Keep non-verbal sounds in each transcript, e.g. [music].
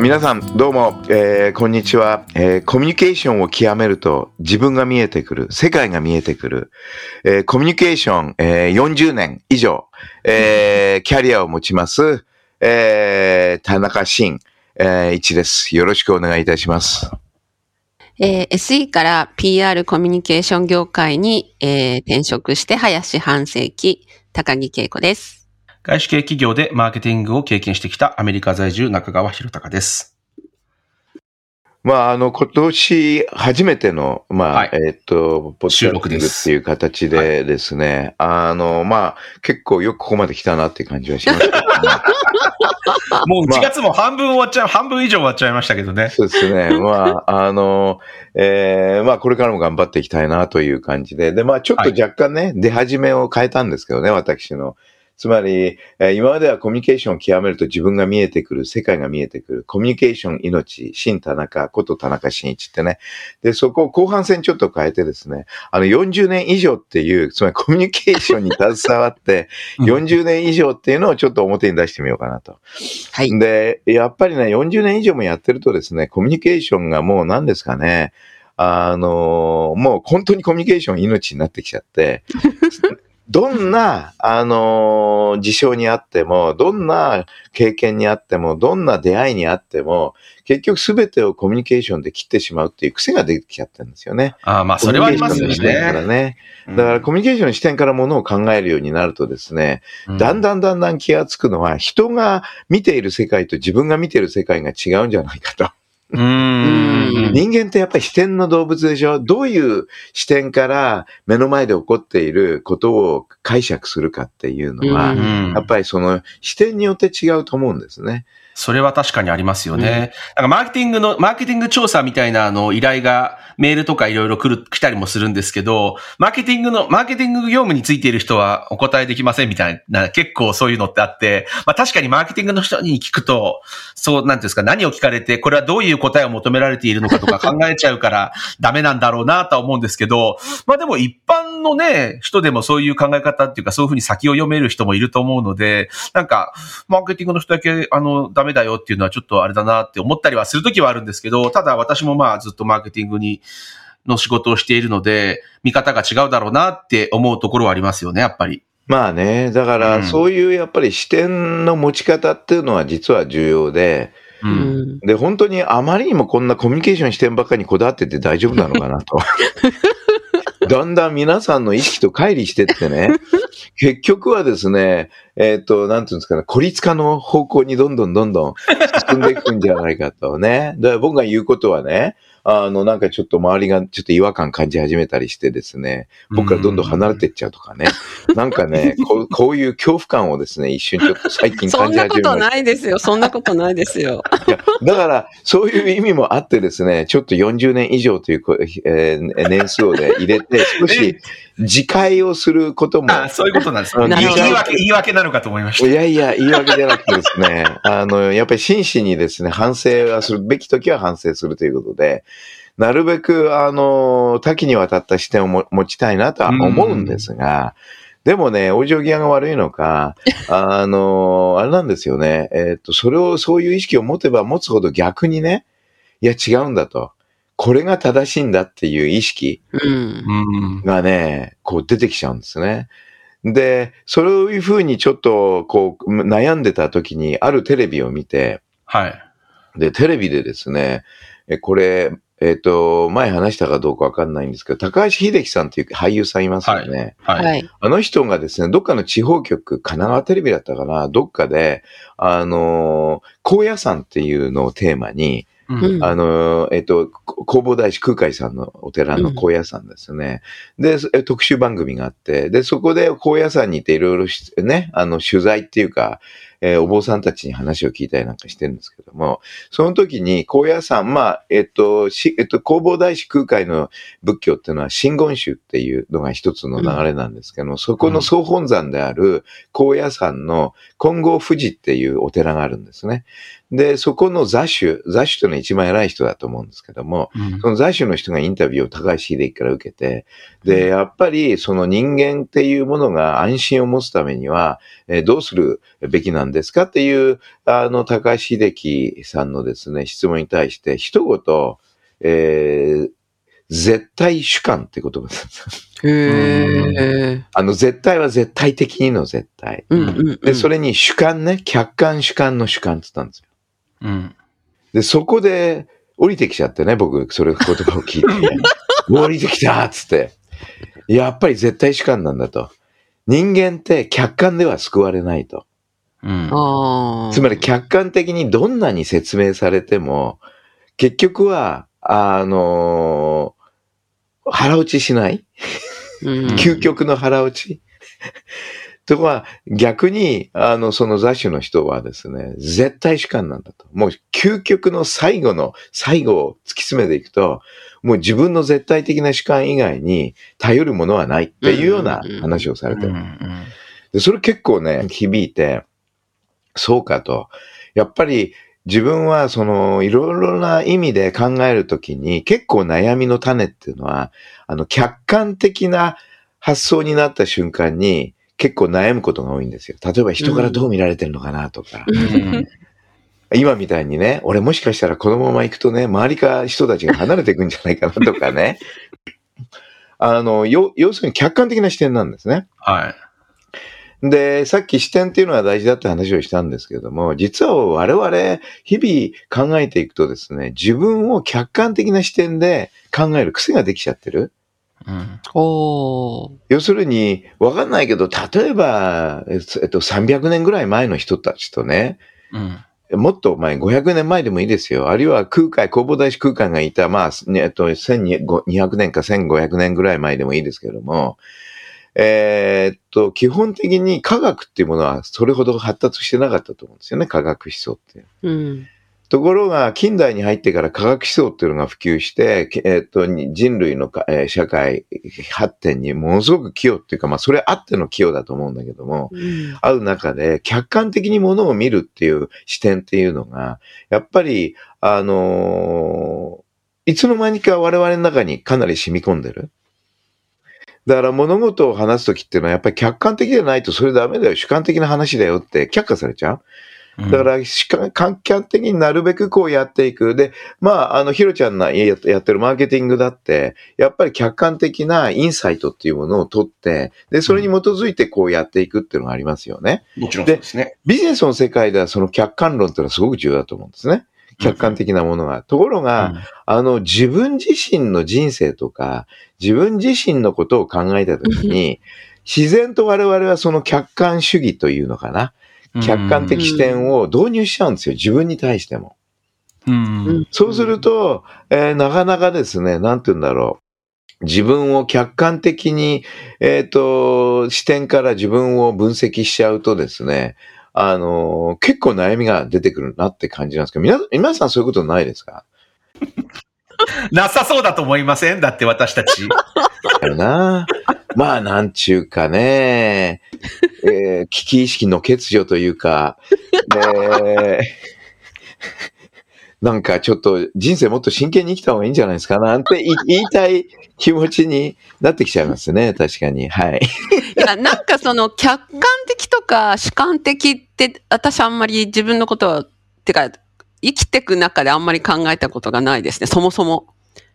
皆さんどうも、えーこんにちは、えーコミュニケーションを極めると自分が見えてくる、世界が見えてくる、えーコミュニケーション、えー40年以上、えーキャリアを持ちます、えー田中慎、えー一です。よろしくお願いいたします。えー SE から PR コミュニケーション業界に、えー転職して林半世紀、高木恵子です。外資系企業でマーケティングを経験してきたアメリカ在住中川博隆です。まあ、あの、今年初めての、まあ、はいえっ、と、ポッドキ収ャスっていう形でですね、あの、まあ、結構よくここまで来たなっていう感じはしますけどね、[laughs] もうまあ1月も半分終わっちゃう、半分以上終わっちゃいましたけどね。そうですね。まあ、あの、えーまあ、これからも頑張っていきたいなという感じで。で、まあ、ちょっと若干ね、出始めを変えたんですけどね、私の。つまり、えー今まではコミュニケーションを極めると自分が見えてくる、世界が見えてくる、コミュニケーション命、新田中こと田中真一ってね。で、そこを後半戦ちょっと変えてですね、あの40年以上っていう、つまりコミュニケーションに携わって、うん40年以上っていうのをちょっと表に出してみようかなと。はい。で、やっぱりね、40年以上もやってるとですね、コミュニケーションがもう何ですかね、あのもう本当にコミュニケーション命になってきちゃって、[laughs] どんな、あの事象にあっても、どんな経験にあっても、どんな出会いにあっても、結局すべてをコミュニケーションで切ってしまうっていう癖が出てきちゃってるんですよね。ああ、まあ、それはありますよコミュニケーションの視点からね。ね。だからコミュニケーションの視点からものを考えるようになるとですね、うんだんだんだんだん気がつくのは、人が見ている世界と自分が見ている世界が違うんじゃないかと。うーん。人間ってやっぱり視点の動物でしょ？どういう視点から目の前で起こっていることを解釈するかっていうのは、やっぱりその視点によって違うと思うんですね。それは確かにありますよね。なんかマーケティングの、マーケティング調査みたいなあの依頼がメールとかいろいろ来る、来たりもするんですけど、マーケティングの、マーケティング業務についている人はお答えできませんみたいな、結構そういうのってあって、まあ確かにマーケティングの人に聞くと、そう、なんていうんですか、何を聞かれて、これはどういう答えを求められているのかとか考えちゃうから [laughs] ダメなんだろうなとは思うんですけど、まあでも一般のね、人でもそういう考え方っていうか、そういうふうに先を読める人もいると思うので、なんか、マーケティングの人だけ、あの、ダメだよっていうのはちょっとあれだなって思ったりはするときはあるんですけど、ただ私もまあずっとマーケティングに、の仕事をしているので、見方が違うだろうなって思うところはありますよね、やっぱり。まあね、だかうんらそういうやっぱり視点の持ち方っていうのは実は重要で、う。うんん。で、本当にあまりにもこんなコミュニケーション視点ばっかりにこだわってて大丈夫なのかなと。[laughs] だんだん皆さんの意識と乖離してってね、[laughs] 結局はですね、えっ、と、なんていうんですかね、孤立化の方向にどんどんどんどん進んでいくんじゃないかとね。だから僕が言うことはね、あの、なんかちょっと周りがちょっと違和感感じ始めたりしてですね、僕からどんどん離れていっちゃうとかね。なんかね、[laughs] こうこういう恐怖感をですね、一瞬ちょっと最近そ感じんなこと始めました。ないですよ。そんなことないですよ。いや、だから、そういう意味もあってですね、ちょっと40年以上というこ、えー年数をで入れて、少し自戒をすることも、あそういうことなんです。あ言い訳、言い訳なのかと思いました。いやいや、言い訳じゃなくてですね、あの、やっぱり真摯にですね、反省はするべき時は反省するということで、なるべく、あの、多岐にわたった視点をも持ちたいなとは思うんですが、でもね、往生際が悪いのか、あの、あれなんですよね、えっ、と、それを、そういう意識を持てば持つほど逆にね、いや違うんだと。これが正しいんだっていう意識。がね、こう出てきちゃうんですね。で、そういうふうにちょっとこう悩んでた時にあるテレビを見て、はい。で、テレビでですね、えこれ、えっ、と、前話したかどうかわかんないんですけど、高橋秀樹さんっていう俳優さんいますよね。はい。はい。あの人がですね、どっかの地方局、神奈川テレビだったかな、どっかで、あの、高野山っていうのをテーマに、うん。あの、えっと、こ弘法大師空海さんのお寺の高野山ですね。で、え特集番組があって、で、そこで高野山にいていろいろしね、あの、取材っていうか、えーお坊さんたちに話を聞いたりなんかしてるんですけども、その時に高野山、まあ、えっと、し、えっと、弘法大師空海の仏教っていうのは真言宗っていうのが一つの流れなんですけども、そこの総本山である高野山の金剛富士っていうお寺があるんですね。で、そこの座主、座主というのは一番偉い人だと思うんですけども、うん。その座主の人がインタビューを高橋秀樹から受けて、で、やっぱりその人間っていうものが安心を持つためには、えーどうするべきなんですかっていう、あの、高橋秀樹さんのですね、質問に対して、一言、えー絶対主観って言葉です。へえ。あの、絶対は絶対的にの絶対。うんうんうん。で、それに主観ね、客観主観の主観って言ったんですよ。うん。で、そこで降りてきちゃってね、僕、それ言葉を聞いて。[laughs] 降りてきたっつって。やっぱり絶対主観なんだと。人間って客観では救われないと。うん。ああ。つまり客観的にどんなに説明されても、結局は、あの腹落ちしない？うん、究極の腹落ち？とこは、逆に、あの、その雑種の人はですね、絶対主観なんだと。もう、究極の最後の、最後を突き詰めていくと、もう自分の絶対的な主観以外に頼るものはないっていうような話をされてる。で、それ結構ね、響いて、そうかと。やっぱり自分はそのいろいろな意味で考えるときに結構悩みの種っていうのは、あの客観的な発想になった瞬間に結構悩むことが多いんですよ。例えば人からどう見られてるのかなとか。うん。今みたいにね、俺もしかしたらこのまま行くとね、周りから人たちが離れていくんじゃないかなとかね。あの、よ要するに客観的な視点なんですね。はい。で、さっき視点っていうのは大事だって話をしたんですけれども、実は我々、日々考えていくとですね、自分を客観的な視点で考える癖ができちゃってる。うん。おー。要するに、わかんないけど、例えば、えっと、300年ぐらい前の人たちとね、うん。もっと前、500年前でもいいですよ。あるいは空海、弘法大師空海がいた、まあ、ねえっと、1200年か1500年ぐらい前でもいいですけれども、えーっと、基本的に科学っていうものはそれほど発達してなかったと思うんですよね、科学思想って。うん。ところが、近代に入ってから科学思想っていうのが普及して、けえーっと、に人類のか、えー社会発展にものすごく寄与っていうか、まあ、それあっての寄与だと思うんだけども、うんある中で、客観的にものを見るっていう視点っていうのが、やっぱり、あのーいつの間にか我々の中にかなり染み込んでる。だから物事を話すときっていうのはやっぱり客観的でないとそれダメだよ、主観的な話だよって却下されちゃう。だから、主観客観的になるべくこうやっていく。で、まあ、あの、ひろちゃんがややってるマーケティングだって、やっぱり客観的なインサイトっていうものを取って、で、それに基づいてこうやっていくっていうのがありますよね。もちろんですね。ビジネスの世界ではその客観論っていうのはすごく重要だと思うんですね。客観的なものが。ところが、あの、自分自身の人生とか、自分自身のことを考えたときに、自然と我々はその客観主義というのかな。うん客観的視点を導入しちゃうんですよ。自分に対しても。うん。そうすると、えーなかなかですね、なんて言うんだろう。自分を客観的に、えっ、と、視点から自分を分析しちゃうとですね、あのー結構悩みが出てくるなって感じなんですけど、皆皆さんそういうことないですか？なさそうだと思いません？だって私たち。だよな？まあ、なんちゅうかね、えー危機意識の欠如というか、ねなんかちょっと人生もっと真剣に生きた方がいいんじゃないですか？なんて言いたい気持ちになってきちゃいますね。確かに。はい。なんかその客観的とか主観的って、私あんまり自分のことは、てか、生きてく中であんまり考えたことがないですね、そもそも。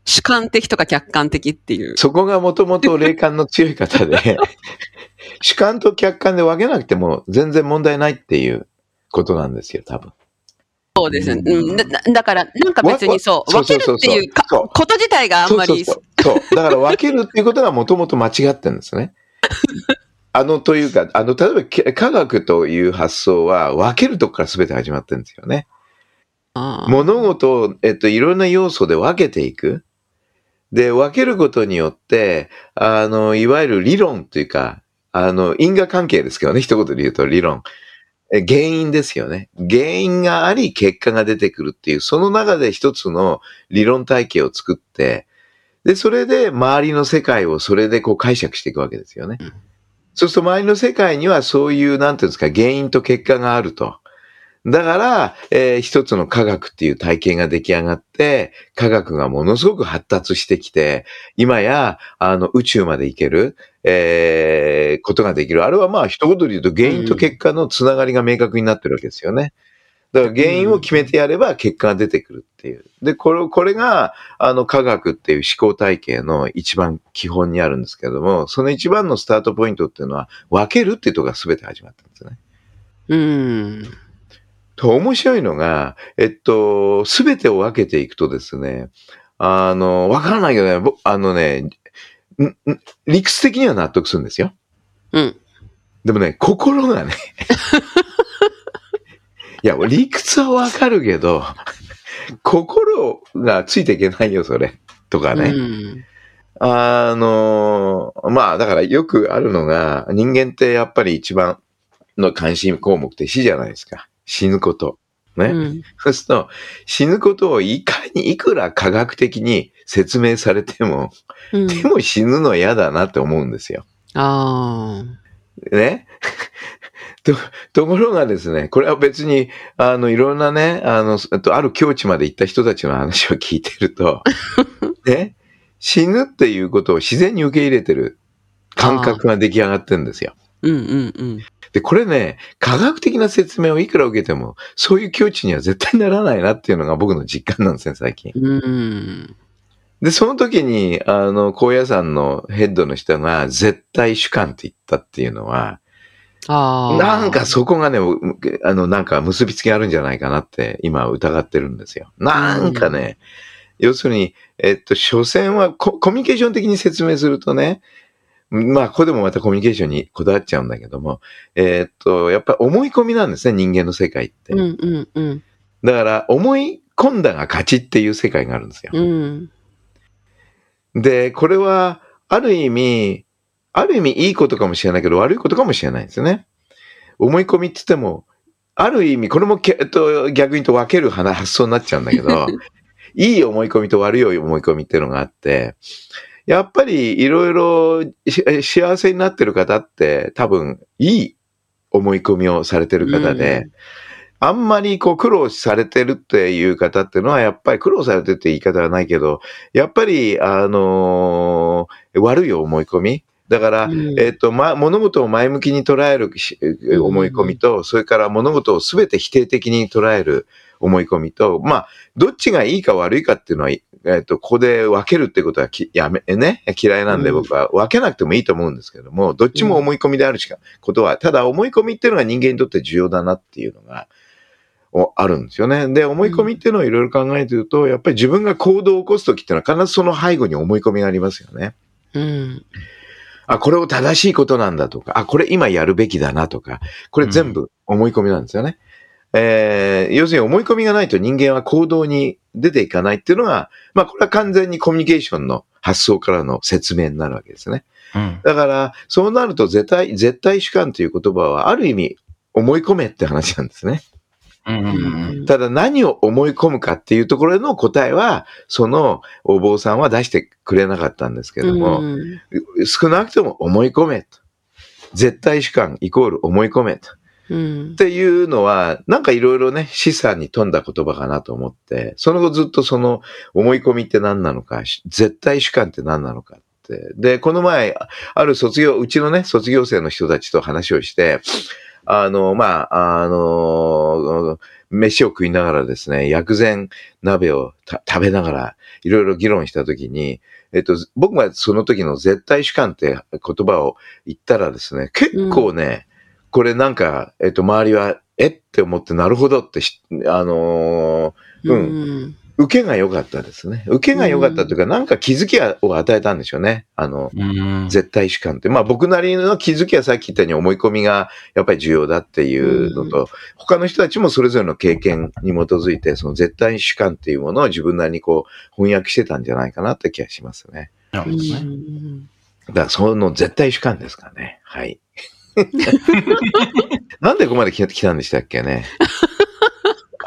主観的とか客観的っていう。そこがもともと霊感の強い方で、[laughs] 主観と客観で分けなくても全然問題ないっていうことなんですよ、多分。そうですね。うん、だだから、なんか別にそう、わ分けるっていうこと自体があんまり、そうそうそうそう。だから分けるっていうことがもともと間違ってるんですね。あの、というか、あの、例えばけ科学という発想は分けるとこから全て始まってるんですよね。物事を、えっと、いろんな要素で分けていく。で、分けることによって、あの、いわゆる理論というか、あの、因果関係ですけどね、一言で言うと理論。え原因ですよね。原因があり、結果が出てくるっていう、その中で一つの理論体系を作って、で、それで周りの世界をそれでこう解釈していくわけですよね。うんそうすると周りの世界にはそういう、なんていうんですか、原因と結果があると。だから、えー一つの科学っていう体系が出来上がって、科学がものすごく発達してきて、今や、あの、宇宙まで行ける、えーことができる。あれはまあ、一言で言うと原因と結果のつながりが明確になってるわけですよね。だから原因を決めてやれば結果が出てくるっていう。で、これ、これが、あの、科学っていう思考体系の一番基本にあるんですけども、その一番のスタートポイントっていうのは、分けるっていうところが全て始まったんですね。うん。と、面白いのが、えっと、すべてを分けていくとですね、あの、わからないけどね、ぼあのね、理屈的には納得するんですよ。うん。でもね、心がね、いや、理屈はわかるけど、[laughs] 心がついていけないよ、それ。とかね。うんあの、まあ、だからよくあるのが、人間ってやっぱり一番の関心項目って死じゃないですか。死ぬこと。ね。うんそうすると、死ぬことをいかに、いくら科学的に説明されても、うんでも死ぬの嫌だなって思うんですよ。あね。と、[laughs] ところがですね、これは別に、あの、いろんなね、あの、えっとある境地まで行った人たちの話を聞いてると、[laughs] ね、死ぬっていうことを自然に受け入れてる感覚が出来上がってるんですよ。あ。うんうんうん。で、これね、科学的な説明をいくら受けても、そういう境地には絶対ならないなっていうのが僕の実感なんですね、最近。うん。で、その時に、あの、高野山のヘッドの人が絶対主観って言ったっていうのは、ああ。なんかそこがね、うあの、なんか結びつきあるんじゃないかなって今疑ってるんですよ。なんかね、要するに、えっと、所詮はココミュニケーション的に説明するとね、まあ、ここでもまたコミュニケーションにこだわっちゃうんだけども、えっと、やっぱり思い込みなんですね、人間の世界って。うんうんうん。だから、思い込んだが勝ちっていう世界があるんですよ。うん。で、これは、ある意味、ある意味いいことかもしれないけど、悪いことかもしれないんですよね。思い込みって言っても、ある意味、これもけ、えっと、逆に言うと分ける話発想になっちゃうんだけど、[laughs] いい思い込みと悪い思い込みっていうのがあって、やっぱりいろいろし幸せになってる方って多分いい思い込みをされてる方で、あんまりこう苦労されてるっていう方っていうのは、やっぱり苦労されてるって言い方はないけど、やっぱり、あのー悪い思い込みだから、うんえっ、と、ま、物事を前向きに捉えるし思い込みと、それから物事をすべて否定的に捉える思い込みと、まあ、どっちがいいか悪いかっていうのは、えっ、と、ここで分けるってことはきやめ、ね、嫌いなんでうん僕は分けなくてもいいと思うんですけども、どっちも思い込みであるしか、ことは、ただ思い込みっていうのが人間にとって重要だなっていうのが、おあるんですよね。で、思い込みっていうのをいろいろ考えてると、やっぱり自分が行動を起こすときっていうのは必ずその背後に思い込みがありますよね。うん。あ、これを正しいことなんだとか、あ、これ今やるべきだなとか、これ全部思い込みなんですよね。えー要するに思い込みがないと人間は行動に出ていかないっていうのが、まあこれは完全にコミュニケーションの発想からの説明になるわけですね。うん。だから、そうなると絶対、絶対主観という言葉はある意味思い込めって話なんですね。ただ何を思い込むかっていうところの答えは、そのお坊さんは出してくれなかったんですけども、うん少なくとも思い込めと。絶対主観イコール思い込めと。うんっていうのは、なんかいろいろね、示唆に富んだ言葉かなと思って、その後ずっとその思い込みって何なのか、し絶対主観って何なのかって。で、この前、ある卒業、うちのね、卒業生の人たちと話をして、あの、まあ、あの、飯を食いながらですね、薬膳鍋を食べながら、いろいろ議論したときに、えっと、僕がその時の絶対主観って言葉を言ったらですね、結構ね、これなんか、えっと、周りは、えって思って、なるほどって、あのーうん。受けが良かったですね。受けが良かったというか、なんか気づきを与えたんでしょうね。あの、うん。絶対主観って。まあ僕なりの気づきはさっき言ったように思い込みがやっぱり重要だっていうのと、他の人たちもそれぞれの経験に基づいて、その絶対主観っていうものを自分なりにこう翻訳してたんじゃないかなって気がしますね。うなるほどね。んだからその絶対主観ですかね。はい。[laughs] なんでここまで来たんでしたっけね。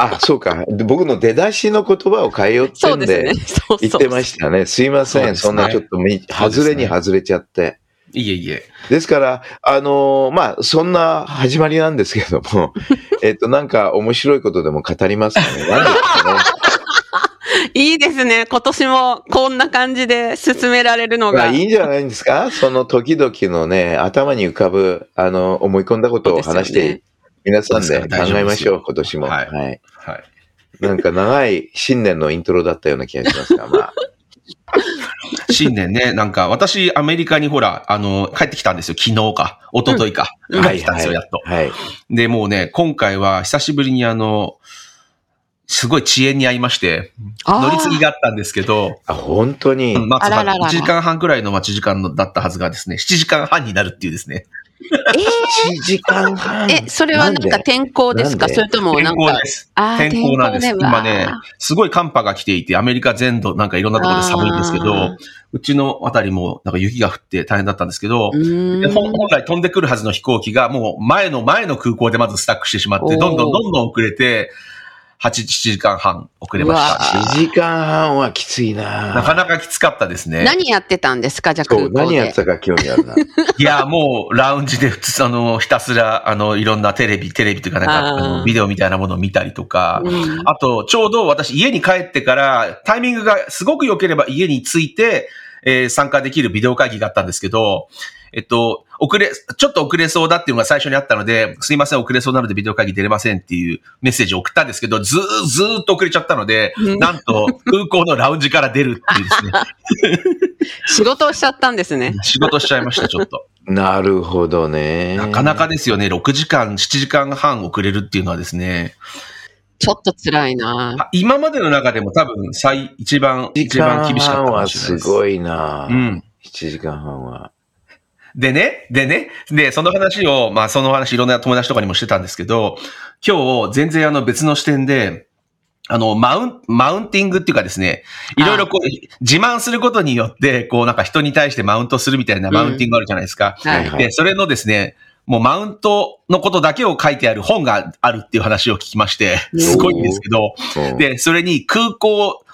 あ、そうか。で僕の出だしの言葉を変えようってんで言ってましたね。すいません。そ,、んなちょっとね外れに外れちゃって。いえいえ。ですから、あのーまあ、そんな始まりなんですけども、[laughs] えっと、なんか面白いことでも語りますかね。なんですかね。[laughs] いいですね。今年もこんな感じで進められるのまあ、が。いいんじゃないんですかその時々のね、頭に浮かぶ、あの、思い込んだことを話して、皆さんで考えましょう、今年も。ははいい。はい。なんか長い新年のイントロだったような気がしますが、まあ。[laughs] 新年ね、なんか私アメリカにほら、あの、帰ってきたんですよ。昨日か、一昨日か。うん帰ってきたんですよ、やっと。はい。で、もうね、今回は久しぶりにあの、すごい遅延に会いまして、乗り継ぎがあったんですけど、あ、本当に。うん待つあらららら1時間半くらいの待ち時間のだったはずがですね、7時間半になるっていうですね。え1時間半。ーえ、それはなんか天候ですか？それとも天なんか。候です。天候なんです。今ね、すごい寒波が来ていて、アメリカ全土なんかいろんなところで寒いんですけど、うちのあたりもなんか雪が降って大変だったんですけど、本本来飛んでくるはずの飛行機がもう前の前の空港でまずスタックしてしまって、どんどんどんどん遅れて、8、7時間半遅れました。1時間半はきついななかなかきつかったですね。何やってたんですか？じゃあ空港で。何やってたか興味あるな。[laughs] いや、もう、ラウンジで普通、あの、ひたすら、あの、いろんなテレビ、テレビというか、なんか、あのビデオみたいなものを見たりとか、うんあと、ちょうど私、家に帰ってから、タイミングがすごく良ければ家に着いて、えー参加できるビデオ会議があったんですけど、えっと、遅れ、ちょっと遅れそうだっていうのが最初にあったので、すいません、遅れそうなのでビデオ会議出れませんっていうメッセージを送ったんですけど、ずー、ずーっと遅れちゃったので、うんなんと、空港のラウンジから出るっていうですね、仕事をしちゃったんですね。仕事しちゃいました、ちょっと。なるほどね。なかなかですよね。6時間、7時間半遅れるっていうのはですね。ちょっと辛いなあ今までの中でも多分最、一番、1一番厳しかったかもしれないです。すごいなうん。7時間半は。でね、でね、で、その話を、まあその話いろんな友達とかにもしてたんですけど、今日全然あの別の視点で、あの、マウン、マウンティングっていうかですね、いろいろこう、自慢することによって、こうなんか人に対してマウントするみたいなマウンティングあるじゃないですか。はいはい。で、それのですね、もうマウントのことだけを書いてある本があるっていう話を聞きまして、すごいんですけど、うんで、それに空港、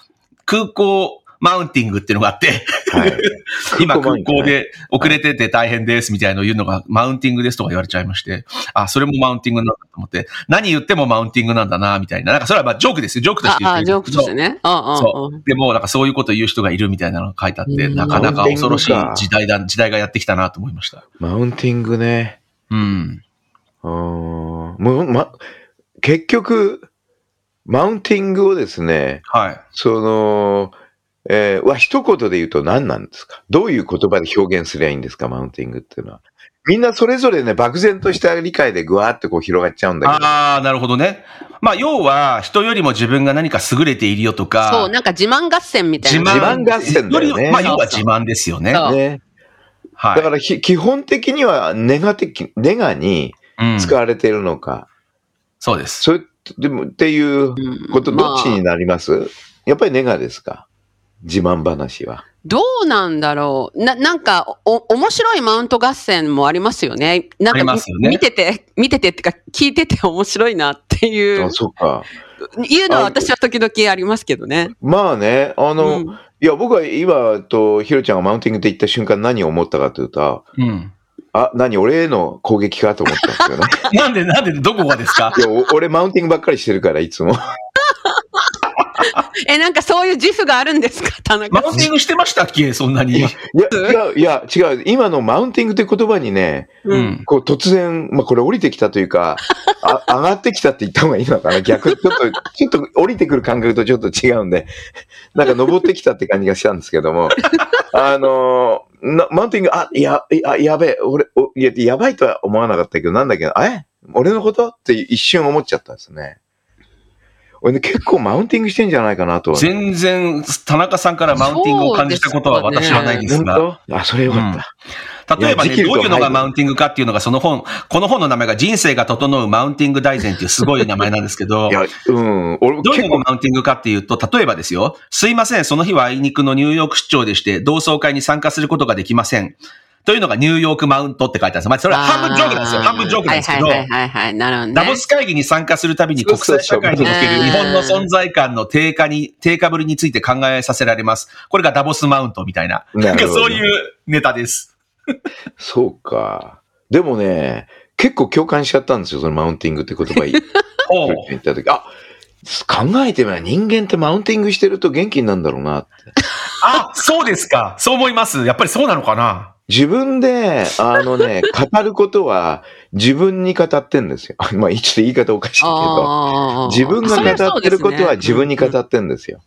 空港マウンティングっていうのがあって、はい。[laughs] 今空空港で遅れてて大変ですみたいなのを言うのがマウンティングですとか言われちゃいまして、あ、それもマウンティングなんだと思って、何言ってもマウンティングなんだな、みたいな。なんかそれはまあジョークですよ。ジョークとして言ああ、ってジョークとしてね。そうう。でも、なんかそういうことを言う人がいるみたいなのが書いてあって、うんなかなか恐ろしい時代だ、時代がやってきたなと思いました。マウンティングね。うん。うーんもう、ま、結局、マウンティングをですね、はい。その、えー、は一言で言うと何なんですか？どういう言葉で表現すりゃいいんですか？マウンティングっていうのは。みんなそれぞれね、漠然とした理解でぐわーってこう広がっちゃうんだけど。ああ、なるほどね。まあ、要は、人よりも自分が何か優れているよとか、そう、なんか自慢合戦みたいな。自慢合戦だよねまあ、要は自慢ですよね。そうね。はい。だからひ基本的にはネガ的、ネガにうん使われているのか、そうです。それでもっていううんこと、どっちまあになります、やっぱりネガですか？自慢話は。どうなんだろう。な、なんか、お、面白いマウント合戦もありますよね。なんありか、ますよね見てて、見ててってか、聞いてて面白いなっていう [laughs] あ、、そっか。いうのは私は時々ありますけどね。まあね、あの、うんいや、僕は今とヒロちゃんがマウンティングって言った瞬間何を思ったかというと、うん。あ、何俺への攻撃かと思ったんですよね。[laughs] なんで、なんで、どこがですか？[laughs] いや、お俺マウンティングばっかりしてるから、いつも。[laughs] え、なんかそういう自負があるんですか？[laughs] 田中マウンティングしてましたっけ？そんなに。いや、違う、いや、違う。今のマウンティングって言葉にね、ううん。ん。こう突然、まあこれ降りてきたというか、あ [laughs] 上がってきたって言った方がいいのかな？逆にちょっと、ちょっと降りてくる感覚とちょっと違うんで、なんか登ってきたって感じがしたんですけども、あのーなマウンティング、あ、や、や、やべえ、俺、おいや、やばいとは思わなかったけど、なんだっけど、え俺のこと？って一瞬思っちゃったんですね。俺ね、結構マウンティングしてんじゃないかなと。全然、田中さんからマウンティングを感じたことは私はないんです本が。当あ、それよかった。例えばね、どういうのがマウンティングかっていうのが、その本、この本の名前が人生が整うマウンティング大全っていうすごい名前なんですけど [laughs] い、や、うん。俺どういうのがマウンティングかっていうと、例えばですよ、すいません、その日はあいにくのニューヨーク出張でして、同窓会に参加することができません。というのがニューヨークマウントって書いてあるんですよ。まあ、それは半分ジョークなんですよ。半分ジョークなんですけど、はいはいはいはい、なるほどね。ダボス会議に参加するたびに国際社会における日本の存在感の低下に、低下ぶりについて考えさせられます。これがダボスマウントみたいな。なんかそういうネタです。そうか。でもね、結構共感しちゃったんですよ、そのマウンティングって言葉 [laughs] 言った時。あ、考えてみれば人間ってマウンティングしてると元気になるんだろうなって。あ、そうですか。そう思います。やっぱりそうなのかな。自分で、あのね、[laughs] 語ることは自分に語ってんですよ。[laughs] まあ、ちょっと言い方おかしいけど、自分が語ってることは自分に語そってんですよ。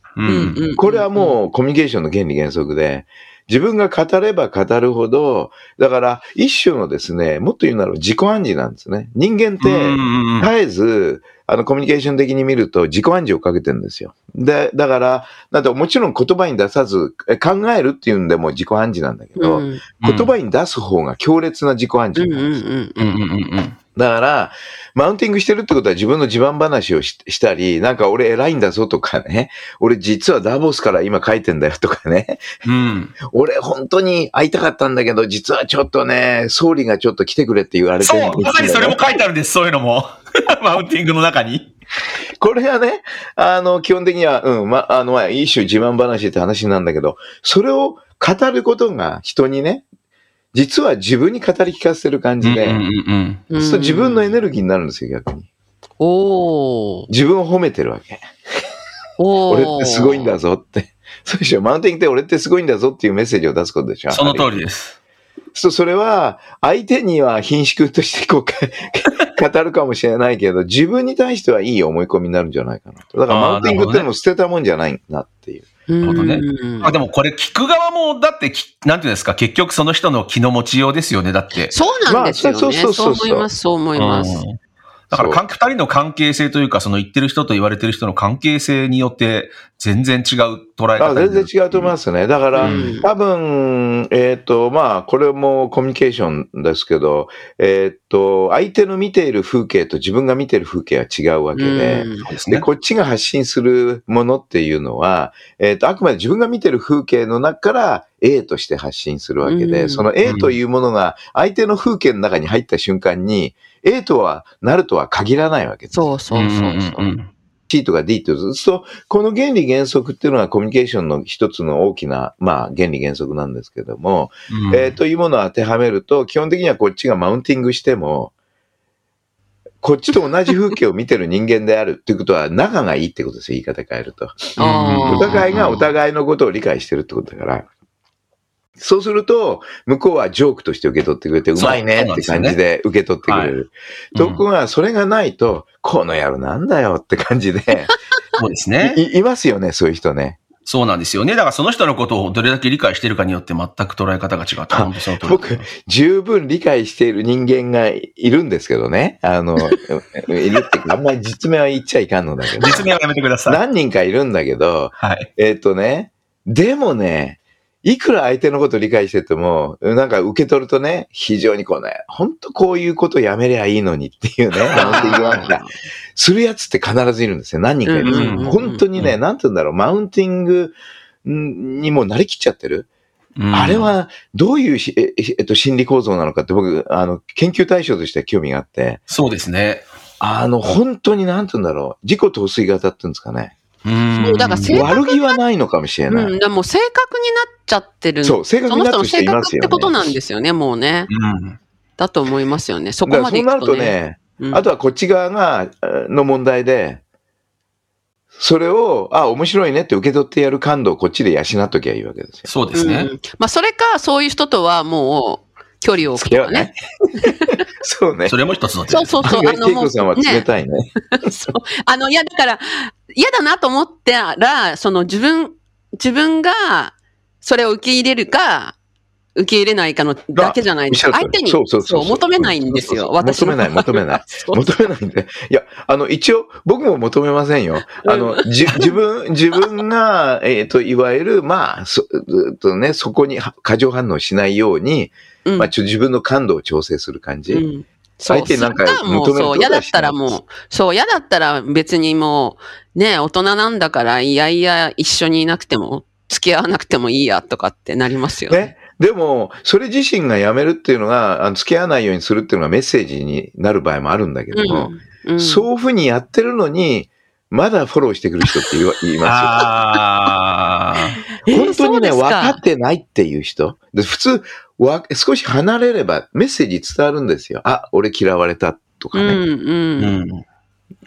これはもうコミュニケーションの原理原則で、自分が語れば語るほど、だから一種のですね、もっと言うなら自己暗示なんですね。人間って、うん絶えず、あの、コミュニケーション的に見ると自己暗示をかけてるんですよ。で、だから、だってもちろん言葉に出さず、え考えるっていうんでも自己暗示なんだけど、うん。言葉に出す方が強烈な自己暗示なんですだから、マウンティングしてるってことは自分の自慢話をししたり、なんか俺偉いんだぞとかね、俺実はダボスから今書いてんだよとかね、うん。俺本当に会いたかったんだけど、実はちょっとね、総理がちょっと来てくれって言われてそうるんですよまさにそれも書いてあるんです、そういうのも。[laughs] マウンティングの中に。これはね、あの、基本的には、うん、ま、あの、まあ、一種自慢話って話なんだけど、それを語ることが人にね、実は自分に語り聞かせる感じで、うんうんそう自分のエネルギーになるんですよ、逆に。おー自分を褒めてるわけ。俺ってすごいんだぞって。そうでしょ。マウンティングって俺ってすごいんだぞっていうメッセージを出すことでしょ。その通りです。そう、それは、相手には貧縮としてこうか、[laughs] 語るかもしれないけど、自分に対してはいい思い込みになるんじゃないかなと。だからマウンティングってのも捨てたもんじゃないなっていう。なるほどねうんあでもこれ聞く側も、だってき、なんていうんですか、結局その人の気の持ちようですよね、だって。そうなんですよね。まあそうそうそうそうそう思います、そう思います。うんだから、二人の関係性というか、その言ってる人と言われてる人の関係性によって、全然違う捉え方あ全然違うと思いますね。だから、うん。多分、えっ、と、まあ、これもコミュニケーションですけど、えっ、と、相手の見ている風景と自分が見ている風景は違うわけで、うん。で。こっちが発信するものっていうのは、えっ、と、あくまで自分が見てる風景の中から A として発信するわけで、うん。その A というものが相手の風景の中に入った瞬間に、A とはなるとは限らないわけです。そうそうそうそう。んん C とか D というと、この原理原則っていうのはコミュニケーションの一つの大きな、まあ、原理原則なんですけども、うんえーというものを当てはめると、基本的にはこっちがマウンティングしても、こっちと同じ風景を見てる人間であるっていうことは仲がいいってことですよ、言い方変えると。お互いがお互いのことを理解してるってことだから。そうすると、向こうはジョークとして受け取ってくれて、うまいねって感じで受け取ってくれる。ところが、それがないと、この野郎なんだよって感じで、[laughs] そうですね。い [laughs] いますよね、そういう人ね。そうなんですよね。だからその人のことをどれだけ理解してるかによって全く捉え方が違って、本当その通り僕、十分理解している人間がいるんですけどね。あの、[laughs] いるってあんまり実名は言っちゃいかんのだけど。実名はやめてください。何人かいるんだけど、はい。えっ、とね、でもね、いくら相手のこと理解してても、なんか受け取るとね、非常にこうね、本当こういうことやめりゃいいのにっていうね、マウンティングなんか、するやつって必ずいるんですよ。何人かいる本当にね、うんなんて言うんだろう、マウンティングんにもなりきっちゃってる？うんあれ、はどういうし、ええっと、心理構造なのかって僕、あの、研究対象として興味があって、そうですね。あの、本当になんて言うんだろう、自己陶酔型って言うんですかね。うんそうだから正確悪気はないのかもしれない。うん、でも正確になっちゃってる。そう、正確その人のになってる人性格っいますよね。てことなんですよね、もうね。うん。だと思いますよね。そこだからそうなるまでいくとね。とね、うんあとはこっち側が、えーの問題で、それを、あ、面白いねって受け取ってやる感度をこっちで養っときゃいいわけですよ。そうですね。うんまあ、それか、そういう人とはもう、距離を置くとかね。[laughs] そうね。それも一つの手そうそうそう。案外、恵子さんは冷ね、たいね。そう。あの、いや、だから、嫌だなと思ったら、その自分、自分が、それを受け入れるか、受け入れないかのだけじゃないですか。相手にそうそうそうそう求めないんですよ、私の求めない、求めない。[laughs] 求めないんで。いや、あの、一応、僕も求めませんよ。あの、じ、[laughs] 自分、自分が、えっ、と、いわゆる、まあ、そ、えっとね、そこには過剰反応しないように、うんまあ、ちょ自分の感度を調整する感じ。うんそう相手になんか求めるそう、嫌だったらもう、そう、嫌だったら別にもう、ね、大人なんだから、いやいや、一緒にいなくても、付き合わなくてもいいや、とかってなりますよね。ね。でも、それ自身がやめるっていうのが、あの付き合わないようにするっていうのがメッセージになる場合もあるんだけども、うん。うん、そういうふうにやってるのに、まだフォローしてくる人って言いまあすよ。本当にね、分かってないっていう人。で普通わ、少し離れればメッセージ伝わるんですよ。あ、俺嫌われたとかね。うん、う。ーうんん。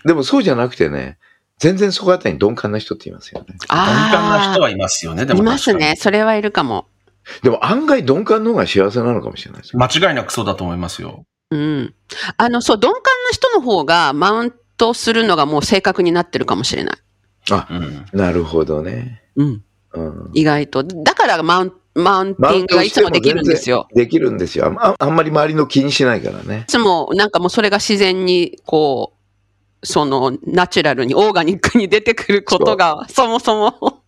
でもそうじゃなくてね、全然そこあたりに鈍感な人って言いますよね。鈍感なあ人はいますよね、であ、もいますね。それはいるかも。でも案外鈍感の方が幸せなのかもしれないです。間違いなくそうだと思いますよ。うん。あの、そう、鈍感な人の方がマウントするのがもう正確になってるかもしれない。うん。なるほどね。うん。うん。意外と。だからマウンマウンティングがいつもできるんですよ。できるんですよ。ああんまり周りの気にしないからねい。つもなんかもうそれが自然にこう、そのナチュラルにオーガニックに出てくることがそもそも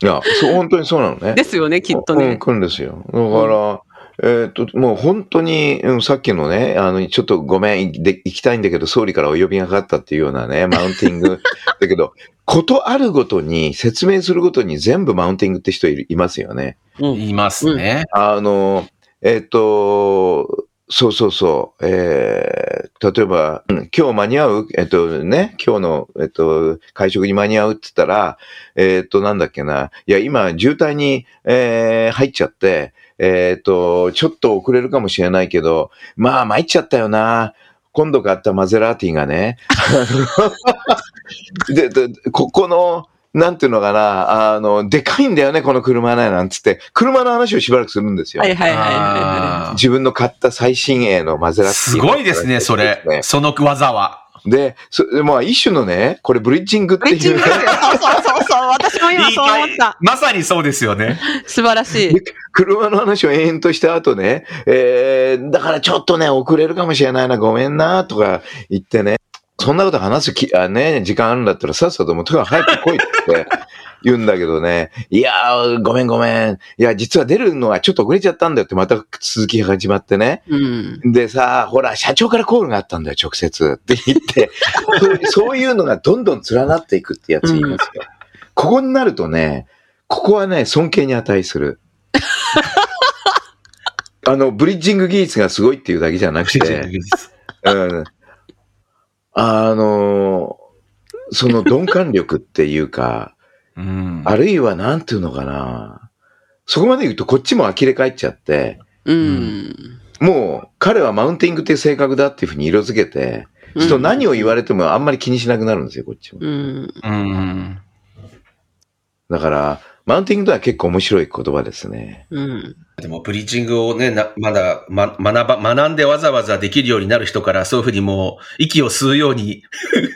いや、そう、本当にそうなのね。ですよね、きっとうん、ね。来るんですよ。だから、えっ、と、もう本当に、うん、さっきのね、あの、ちょっとごめん、で行きたいんだけど、総理からお呼びがかかったっていうようなね、[laughs] マウンティング。だけど、ことあるごとに、説明するごとに全部マウンティングって人いるいますよね。うん言いますね。あの、えっ、と、そうそうそう、えー、例えば、うん今日間に合う？えっ、とね、今日の、えっ、と、会食に間に合うって言ったら、えっ、と、なんだっけな、いや、今、渋滞に、えー入っちゃって、えっ、と、ちょっと遅れるかもしれないけど、まあ、参っちゃったよな。今度買ったマゼラーティがね、[laughs] で、で、ここの、なんていうのかな、あの、でかいんだよね、この車ね、なんつって、車の話をしばらくするんですよ。はいはいはいはい自分の買った最新鋭のマゼラティすごいですね、それ。その技は。で、そまあ一種のね、これブリッジングってブリッジンいうグですよ。そうそうそうそう。私も今そう思った。まさにそうですよね。素晴らしい。で車の話を延々とした後ね、えー、だからちょっとね、遅れるかもしれないな、ごめんな、とか言ってね、そんなこと話すき、あね、時間あるんだったらさっさともうとにかく早く来いって言うんだけどね、いやー、ごめんごめん。いや、実は出るのはちょっと遅れちゃったんだよってまた続きが始まってね。うん。でさ、ほら、社長からコールがあったんだよ、直接。って言って、そ [laughs] うそういうのがどんどん連なっていくってやつ言いますよ。ここになるとね、ここはね、尊敬に値する。[laughs] あの、ブリッジング技術がすごいっていうだけじゃなくて、うん、あの、その鈍感力っていうか、うん。あるいはなんていうのかな、そこまで言うとこっちも呆れ返っちゃって、うん。もう彼はマウンティングっていう性格だっていうふうに色付けて、うん人何を言われてもあんまり気にしなくなるんですよ、こっちも。うん。うん。だから、マウンティングとは結構面白い言葉ですね。うん。でも、ブリッジングをね、なまだ、ま、学ば、学んでわざわざできるようになる人から、そういうふうにもう、息を吸うように、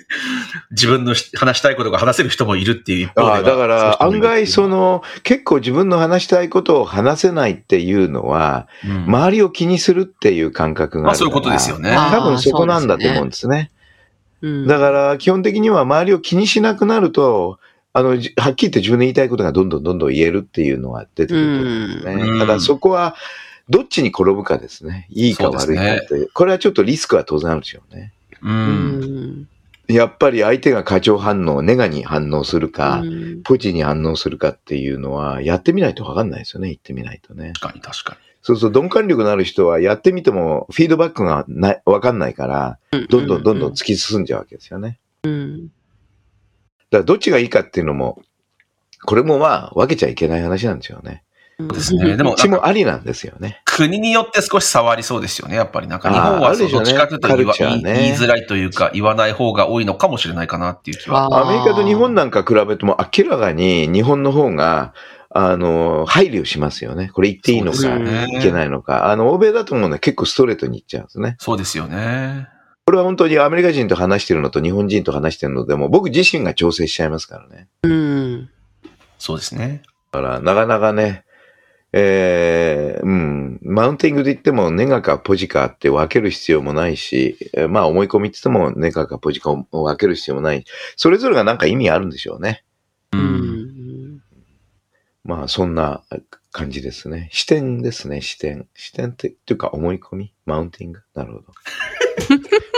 [laughs] 自分のし話したいことが話せる人もいるっていう一方ではああだから、案外その、の、結構自分の話したいことを話せないっていうのは、うん周りを気にするっていう感覚があるから。まあそういうことですよね。あ多分そこなんだと思うんですね。うん。だから、基本的には周りを気にしなくなると、あの、じはっきり言って自分の言いたいことがどんどんどんどん言えるっていうのは出てくると思うんですね。うんただそこは、どっちに転ぶかですね。いいか悪いかって。これはちょっとリスクは当然あるでしょうね。う。うんん。やっぱり相手が過剰反応、ネガに反応するか、うんポジに反応するかっていうのは、やってみないとわかんないですよね。言ってみないとね。確かに確かそうそう、鈍感力のある人はやってみてもフィードバックがない、わかんないから、どんどんどんどん突き進んじゃうわけですよね。うん。だからどっちがいいかっていうのも、これもまあ分けちゃいけない話なんですよね。ですね。でどもっちもありなんですよね。国によって少し差はありそうですよね。やっぱりなんか日本はそうあるでしょうねどっちかというと言わカルチャーね言い言いづらいというか言わない方が多いのかもしれないかなっていう気は。アメリカと日本なんか比べても明らかに日本の方が、あの、配慮しますよね。これ言っていいのか、ねいけないのか。あの、欧米だと思うのは結構ストレートに言っちゃうんですね。そうですよね。これは本当にアメリカ人と話してるのと日本人と話してるのでも、僕自身が調整しちゃいますからね。うん。そうですね。だから、なかなかね、えー、うん、マウンティングで言ってもネガかポジかって分ける必要もないし、えーまあ思い込みって言ってもネガかポジかを分ける必要もない。それぞれがなんか意味あるんでしょうね。う。うんん。まあそんな感じですね。視点ですね、視点。視点って、っていうか思い込み？マウンティング？なるほど。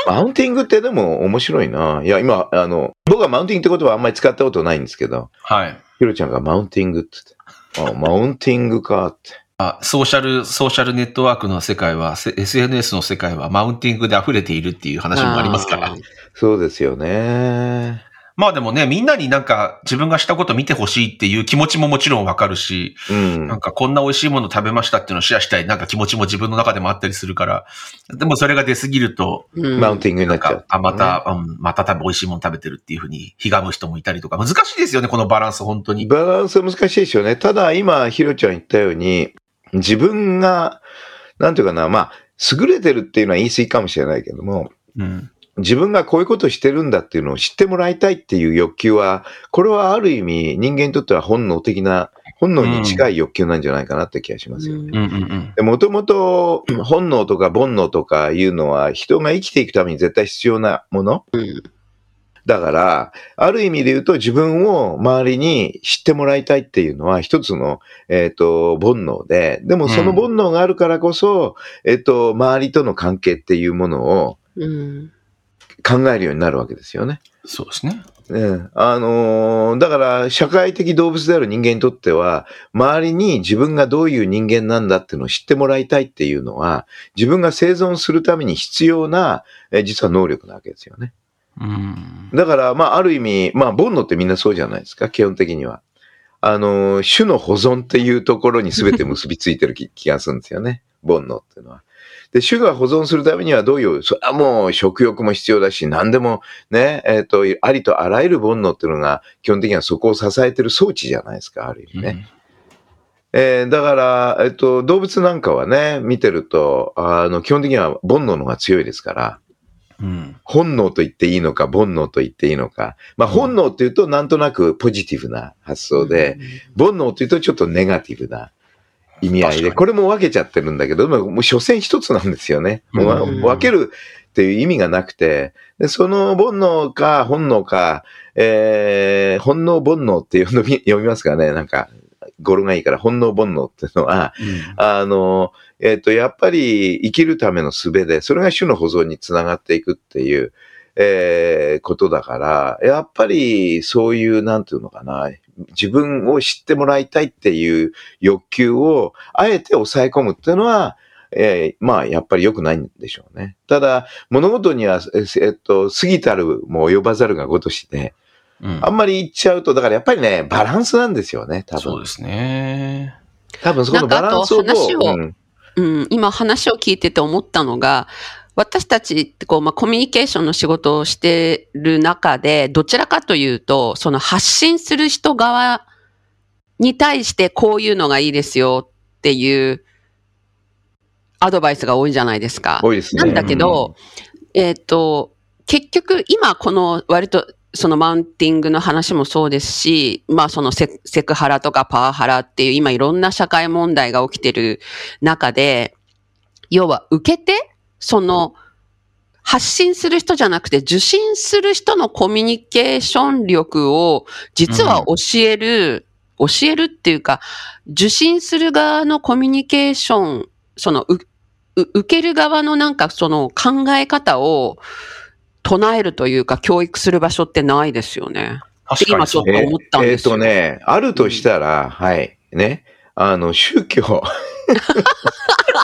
マウンティングってでも面白いな。いや、今、あの、僕はマウンティングって言葉あんまり使ったことないんですけど、はい。ヒロちゃんがマウンティングって言って、あ、マウンティングかって。あ、ソーシャル、ソーシャルネットワークの世界は、せ SNS の世界はマウンティングで溢れているっていう話もありますから。そうですよね。まあでもね、みんなになんか自分がしたこと見てほしいっていう気持ちももちろんわかるし、うんなん。かこんな美味しいもの食べましたっていうのをシェアしたいなんか気持ちも自分の中でもあったりするから、でもそれが出すぎると、うんマウンティングになっちゃう。、なんかあ、また、うん、また多分美味しいもの食べてるっていうふうに、ひがむ人もいたりとか、難しいですよね、このバランス、本当に。バランスは難しいですよね。ただ今、ヒロちゃん言ったように、自分が、なんていうかな、まあ、優れてるっていうのは言い過ぎかもしれないけども、うん。自分がこういうことをしてるんだっていうのを知ってもらいたいっていう欲求は、これはある意味人間にとっては本能的な、本能に近い欲求なんじゃないかなって気がしますよね。もともと本能とか煩悩とかいうのは人が生きていくために絶対必要なもの。うん。だから、ある意味で言うと自分を周りに知ってもらいたいっていうのは一つの、えっ、と、煩悩で、でもその煩悩があるからこそ、えっ、と、周りとの関係っていうものをうん考えるようになるわけですよね。そうですね。ね、あのーだから社会的動物である人間にとっては、周りに自分がどういう人間なんだっていうのを知ってもらいたいっていうのは、自分が生存するために必要な、え実は能力なわけですよね。うん。だから、まあ、ある意味、まあ、煩悩ってみんなそうじゃないですか、基本的には。あのー種の保存っていうところに全て結びついてる気気がするんですよね。煩悩っていうのは。で、種が保存するためにはどういう、それはもう食欲も必要だし、何でもね、えっ、と、ありとあらゆる煩悩っていうのが基本的にはそこを支えてる装置じゃないですか、ある意味ね。えーだから、えっ、と、動物なんかはね、見てると、あの、基本的には煩悩の方が強いですから、うん。本能と言っていいのか、煩悩と言っていいのか。まあ、本能っていうと、なんとなくポジティブな発想で、煩悩っていうと、ちょっとネガティブな意味合いで、これも分けちゃってるんだけど、もう、所詮一つなんですよね。分けるっていう意味がなくて、でその煩悩か本能か、えー、本能煩悩っていうのみ読みますかね、なんか、語呂がいいから、本能煩悩っていうのは、あの、えっ、と、やっぱり生きるための術で、それが種の保存につながっていくっていう、えーことだから、やっぱりそういう、なんていうのかな、自分を知ってもらいたいっていう欲求を、あえて抑え込むっていうのは、えーまあ、やっぱり良くないんでしょうね。ただ、物事には、ええっと、過ぎたるも及ばざるがごとしで、うんあんまり言っちゃうと、だからやっぱりね、バランスなんですよね、多分。そうですね。多分そこのバランスをどううん、今話を聞いてて思ったのが、私たちってこう、まあ、コミュニケーションの仕事をしてる中で、どちらかというと、その発信する人側に対してこういうのがいいですよっていうアドバイスが多いじゃないですか。多いですね。なんだけど、えっ、と、結局今この割とそのマウンティングの話もそうですし、まあそのセセクハラとかパワハラっていう今いろんな社会問題が起きてる中で、要は受けて、その発信する人じゃなくて受信する人のコミュニケーション力を実は教える、教えるっていうか、受信する側のコミュニケーション、そのうう受ける側のなんかその考え方を唱えるというか教育する場所ってないですよね。確かに。そう今ちょっとえ思ったんですよ。えーとね、あるとしたら、はい、ね、あの、宗教、[laughs]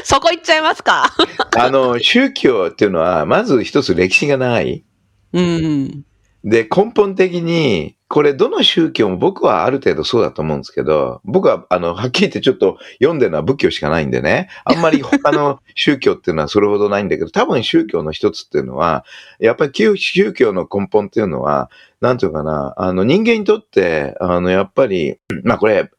[laughs] そこ行っちゃいますか？あの、宗教っていうのは、まず一つ歴史がない。うん。で、根本的に、これどの宗教も僕はある程度そうだと思うんですけど、僕は、あの、はっきり言ってちょっと読んでるのは仏教しかないんでね、あんまり他の宗教っていうのはそれほどないんだけど、多分宗教の一つっていうのは、やっぱり旧宗教の根本っていうのは、なんていうかな、あの、人間にとって、あの、やっぱり、まあこれ、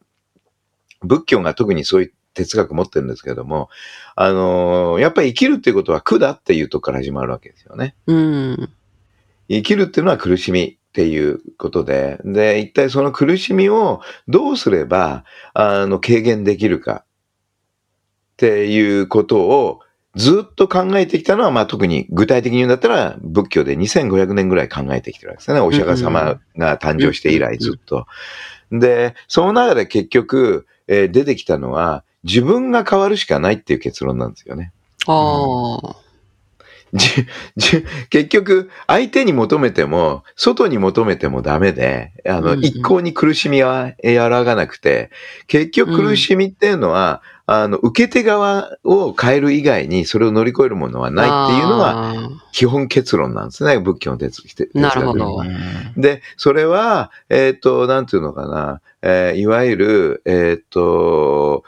仏教が特にそういう哲学持ってるんですけども、あの、やっぱり生きるっていうことは苦だっていうとこから始まるわけですよね。うん。生きるっていうのは苦しみっていうことで、で、一体その苦しみをどうすれば、あの、軽減できるかっていうことをずっと考えてきたのは、まあ特に具体的に言うんだったら、仏教で2500年ぐらい考えてきてるわけですね。お釈迦様が誕生して以来ずっと。で、その中で結局、えー出てきたのは、自分が変わるしかないっていう結論なんですよね。ああ。じじ結局、相手に求めても、外に求めてもダメで、あの、うんうん。一向に苦しみは和らがなくて、結局苦しみっていうのは、あの、受け手側を変える以外にそれを乗り越えるものはないっていうのはは、基本結論なんですね、仏教の哲哲学なるほど。で、それは、えっ、と、なんていうのかな、えーいわゆる、えっ、と、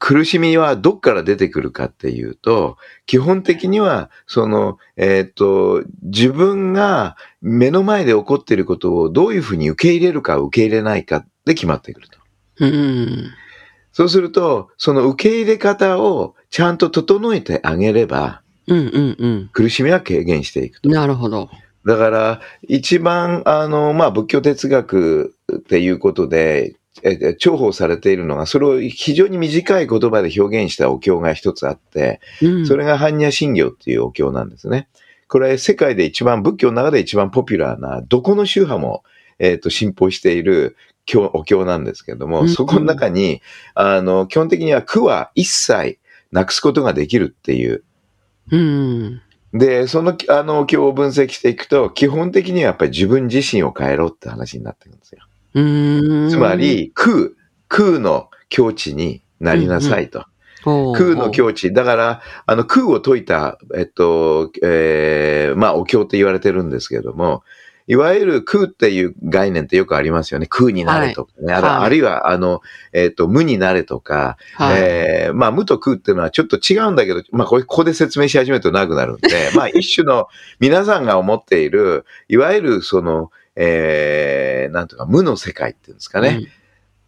苦しみはどっから出てくるかっていうと、基本的には、その、えっ、と、自分が目の前で起こっていることをどういうふうに受け入れるか受け入れないかで決まってくると。うん。そうすると、その受け入れ方をちゃんと整えてあげれば、うんうんうん。苦しみは軽減していくと。なるほど。だから、一番、あの、まあ、仏教哲学っていうことで、ええ重宝されているのが、それを非常に短い言葉で表現したお経が一つあって、うん。それが般若心経っていうお経なんですね。これ、世界で一番、仏教の中で一番ポピュラーな、どこの宗派も、えっ、と、信奉している経お経なんですけども、うんそこの中に、あの、基本的には苦は一切なくすことができるっていううん。で、その、あの、今日分析していくと、基本的にはやっぱり自分自身を変えろって話になってくるんですよ。うん。つま、り、空、空の境地になりなさいと。空の境地。だから、あの、空を解いた、えっと、えーまあ、お経って言われてるんですけれども、いわゆる空っていう概念ってよくありますよね。空になれとかね。あるはいあるいは、あの、えっと、無になれとか、はい。えーまあ、無と空っていうのはちょっと違うんだけど、まあ、ここで説明し始めると長くなるんで、[laughs] まあ、一種の皆さんが思っている、いわゆるその、えー、なんとか無の世界っていうんですかね。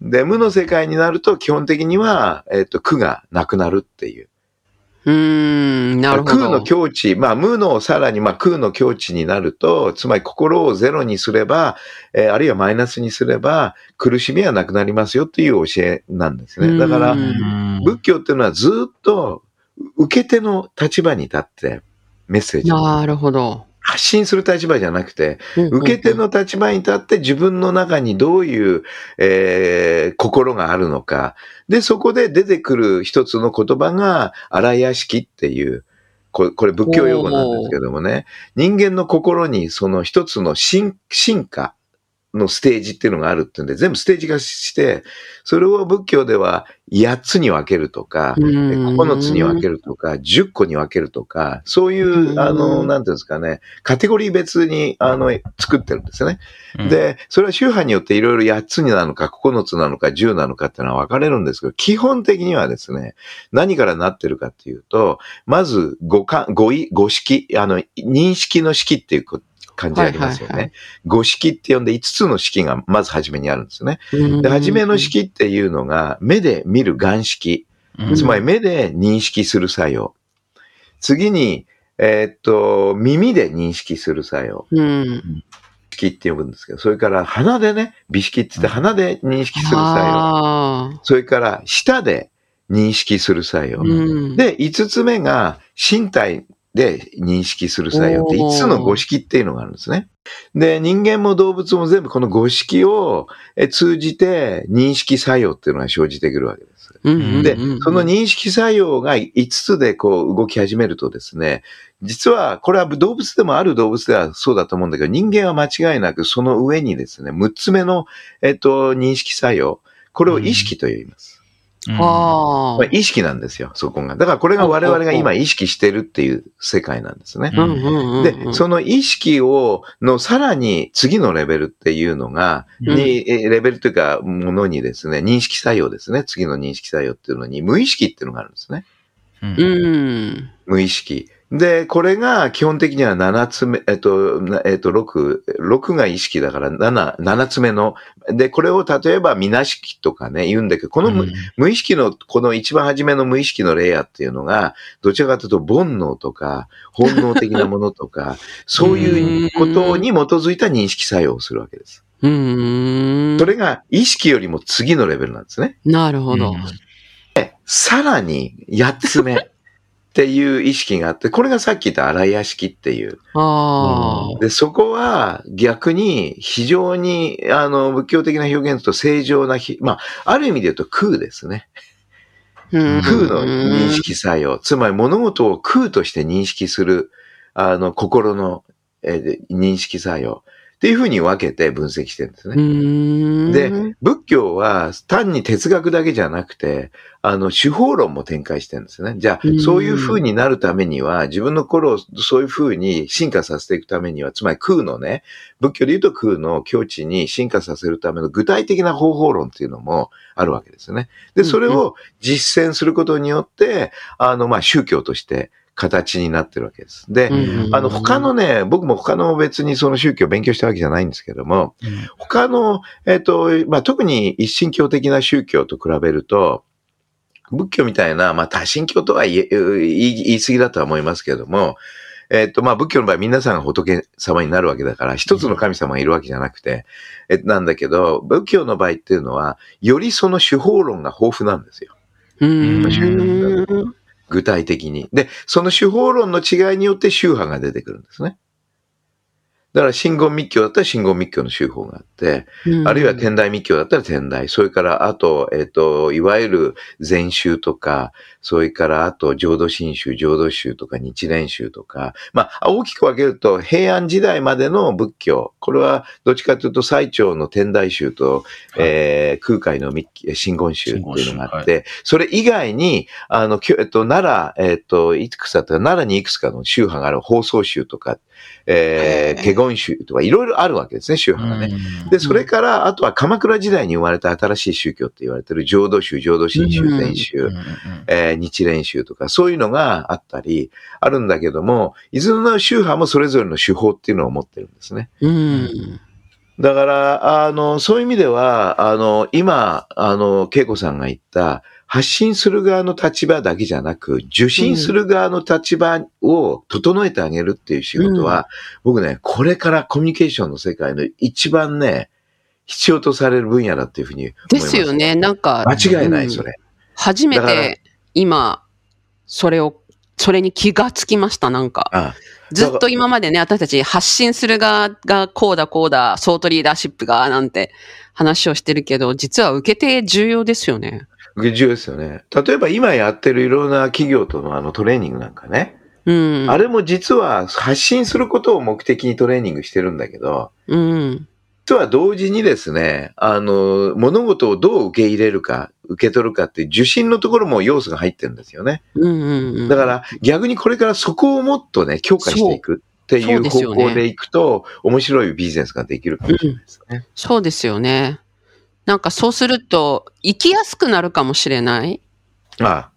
で、無の世界になると基本的には、えっ、と、苦がなくなるっていう。うん。うん。なるほど。空の境地、まあ無のさらにまあ空の境地になると、つまり心をゼロにすれば、えーあるいはマイナスにすれば、苦しみはなくなりますよっていう教えなんですね。だからう、ん仏教っていうのはずっと受け手の立場に立ってメッセージをなるほど。発信する立場じゃなくて、受け手の立場に立って自分の中にどういう、えー心があるのか。で、そこで出てくる一つの言葉が、荒屋敷っていう、ここれ仏教用語なんですけどもね、人間の心にその一つの進進化のステージっていうのがあるっていうんで、全部ステージ化して、それを仏教では8つに分けるとか、うん。9つに分けるとか、10個に分けるとか、そういうう、ん。あの、なんていうんですかね、カテゴリー別に、あの、作ってるんですよね。うん、で、それは宗派によっていろいろ8つになのか、9つなのか、10なのかっていうのは分かれるんですけど、基本的にはですね、何からなってるかっていうと、まず、五感、五意、五識、あの、認識の識っていうこ感じありますよね。五識って呼んで5つの識がまず初めにあるんですね。で、初めの式っていうのが、目で見る眼識。うんつまり目で認識する作用。次に、えーっと、耳で認識する作用。うん。式って呼ぶんですけど、それから鼻でね、美識って言って鼻で認識する作用。それから舌で認識する作用。うん。で、5つ目が身体で認識する作用っておー5つの五識っていうのがあるんですね。で、人間も動物も全部この五識をえ通じて認識作用っていうのが生じてくるわけです。うんでその認識作用が5つでこう動き始めるとですね、実はこれは動物でもある動物ではそうだと思うんだけど、人間は間違いなくその上にですね、6つ目の、えっと、認識作用、これを意識と言います。うんあまあ意識なんですよ、そこが。だからこれが我々が今意識してるっていう世界なんですね。で、その意識を、のさらに次のレベルっていうのが、うんに、えレベルというか、ものにですね、認識作用ですね。次の認識作用っていうのに、無意識っていうのがあるんですね。うんうん。無意識。で、これが基本的には7つ目、えっと、なえっと、6、6が意識だから7、7つ目の、で、これを例えば、みなしきとかね、言うんだけど、この無,、無意識の、この一番初めの無意識のレイヤーっていうのが、どちらかというと、煩悩とか、本能的なものとか、[laughs] そういうことに基づいた認識作用をするわけです。うーん。それが意識よりも次のレベルなんですね。なるほど。さらに、8つ目っていう意識があって、これがさっき言った荒屋敷っていう。ああ。で、そこは逆に非常に、あの、仏教的な表現と正常なひ、まあ、ある意味で言うと空ですね。空空の認識作用。つまり物事を空として認識する、あの、心の、えー認識作用。っていうふうに分けて分析してるんですね。でで、仏教は単に哲学だけじゃなくて、あの、手法論も展開してるんですね。じゃあう、んそういう風になるためには、自分の心をそういう風に進化させていくためには、つまり空のね、仏教で言うと空の境地に進化させるための具体的な方法論っていうのもあるわけですよね。で、それを実践することによって、あの、まあ、宗教として形になってるわけです。で、あの、他のね、僕も他の別にその宗教を勉強したわけじゃないんですけども、他の、えっ、と、まあ、特に一神教的な宗教と比べると、仏教みたいな、まあ、多神教とは言い言い過ぎだとは思いますけども、えっ、と、まあ、仏教の場合皆さんが仏様になるわけだから、一つの神様がいるわけじゃなくて、えなんだけど、仏教の場合っていうのは、よりその手法論が豊富なんですよ。うーん。具体的に。で、その手法論の違いによって宗派が出てくるんですね。だから、真言密教だったら真言密教の宗法があって、あるいは天台密教だったら天台。それから、あと、えっ、と、いわゆる禅宗とか、それから、あと、浄土真宗、浄土宗とか、日蓮宗とか、まあ、大きく分けると、平安時代までの仏教。これは、どっちかというと、最長の天台宗と、えー空海の密真言宗っていうのがあって、それ以外に、あの、えっと、奈良、えっと、いくつだったか、奈良にいくつかの宗派がある、放送宗とか、えー、華厳宗とか、いろいろあるわけですね、宗派がね。で、それから、あとは鎌倉時代に生まれた新しい宗教って言われてる浄土宗、浄土真宗、うん禅宗、えー日蓮宗とか、そういうのがあったり、あるんだけども、いずれの宗派もそれぞれの手法っていうのを持ってるんですね。うん。だから、あの、そういう意味では、あの、今、あの、恵子さんが言った、発信する側の立場だけじゃなく、受信する側の立場を整えてあげるっていう仕事は、僕ね、これからコミュニケーションの世界の一番ね、必要とされる分野だっていうふうに思いでます。すよね。なんか、間違いない、うんそれ。初めだからて今、それを、それに気がつきました、なんか。あずっと今までね、私たち発信する側がこうだこうだ、ソートリーダーシップがなんて話をしてるけど、実は受け手重要ですよね。重要ですよね。例えば今やってるいろんな企業とのあのトレーニングなんかね。うん。あれも実は発信することを目的にトレーニングしてるんだけど、うん。実は同時にですね、あの、物事をどう受け入れるか、受け取るかって受信のところも要素が入ってるんですよね。うんうんうん。だから逆にこれからそこをもっとね、強化していくっていそう方向でいくと、面白いビジネスができるかもしれないですね。そうですよね。なんかそうすると、生きやすくなるかもしれない？ああ、